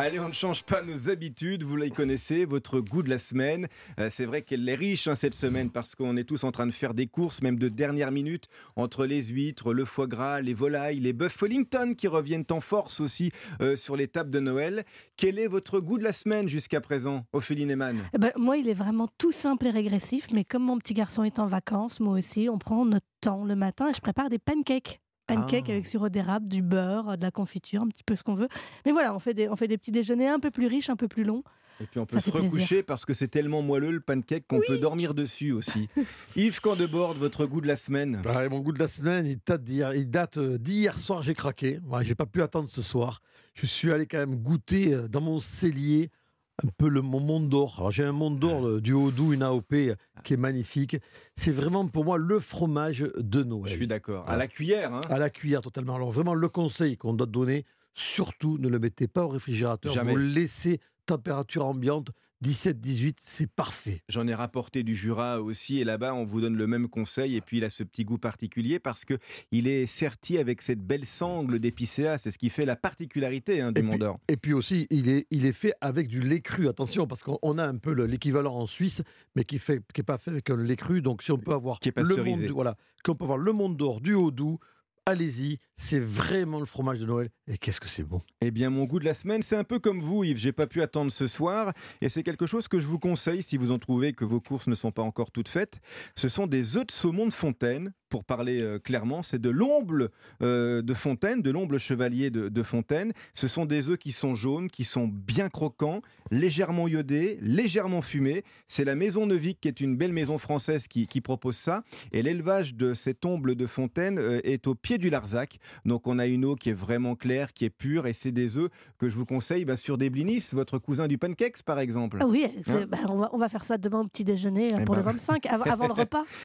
Allez, on ne change pas nos habitudes, vous les connaissez, votre goût de la semaine. Euh, c'est vrai qu'elle est riche hein, cette semaine parce qu'on est tous en train de faire des courses, même de dernière minute, entre les huîtres, le foie gras, les volailles, les bœufs Wellington qui reviennent en force aussi euh, sur les tables de Noël. Quel est votre goût de la semaine jusqu'à présent, Ophélie Neyman Eh ben, moi, il est vraiment tout simple et régressif, mais comme mon petit garçon est en vacances, moi aussi, on prend notre temps le matin et je prépare des pancakes. Pancakes Ah. avec sirop d'érable, du beurre, de la confiture, un petit peu ce qu'on veut. Mais voilà, on fait, des, on fait des petits déjeuners un peu plus riches, un peu plus longs. Et puis on peut Ça se plaisir. recoucher parce que c'est tellement moelleux le pancake qu'on peut dormir dessus aussi. Yves Candebord, votre goût de la semaine? Ah, mon goût de la semaine, il date d'hier, il date euh, d'hier soir, j'ai craqué. Ouais, j'ai pas pu attendre ce soir. Je suis allé quand même goûter euh, dans mon cellier un peu le, mon monde d'or. Alors, J'ai un monde d'or euh, du Haut-Doubs, une AOP euh, qui est magnifique. C'est vraiment pour moi le fromage de Je Noël. suis d'accord. À la cuillère, hein À la cuillère totalement. Alors vraiment le conseil qu'on doit donner, surtout ne le mettez pas au réfrigérateur. Jamais. Vous le laissez température ambiante 17-18, c'est parfait. J'en ai rapporté du Jura aussi, et là-bas, on vous donne le même conseil. Et puis, il a ce petit goût particulier parce que il est serti avec cette belle sangle d'épicéa. C'est ce qui fait la particularité hein, du Et puis- Mont d'Or. Et puis aussi, il est, il est fait avec du lait cru. Attention, parce qu'on on a un peu le- l'équivalent en Suisse, mais qui n'est qui est pas fait avec un lait cru. Donc, si on peut avoir Qui est le monde, voilà, qu'on peut avoir le du Haut-Doubs, allez-y, c'est vraiment le fromage de Noël. Et qu'est-ce que c'est bon Eh bien, mon goût de la semaine, c'est un peu comme vous, Yves. J'ai pas pu attendre ce soir, et c'est quelque chose que je vous conseille si vous en trouvez que vos courses ne sont pas encore toutes faites. Ce sont des œufs de saumon de Fontaine. Pour parler euh, clairement, c'est de l'omble euh, de Fontaine, de l'omble chevalier de, de Fontaine. Ce sont des œufs qui sont jaunes, qui sont bien croquants, légèrement iodés, légèrement fumés. C'est la maison Neuvik, qui est une belle maison française, qui, qui propose ça. Et l'élevage de cet omble de Fontaine euh, est au pied du Larzac. Donc on a une eau qui est vraiment claire, qui est pure, et c'est des œufs que je vous conseille bah, sur des blinis, votre cousin du pancakes par exemple. Ah oui, Hein bah, on, va, on va faire ça demain au petit déjeuner Eh pour ben, le 25, av- avant le repas.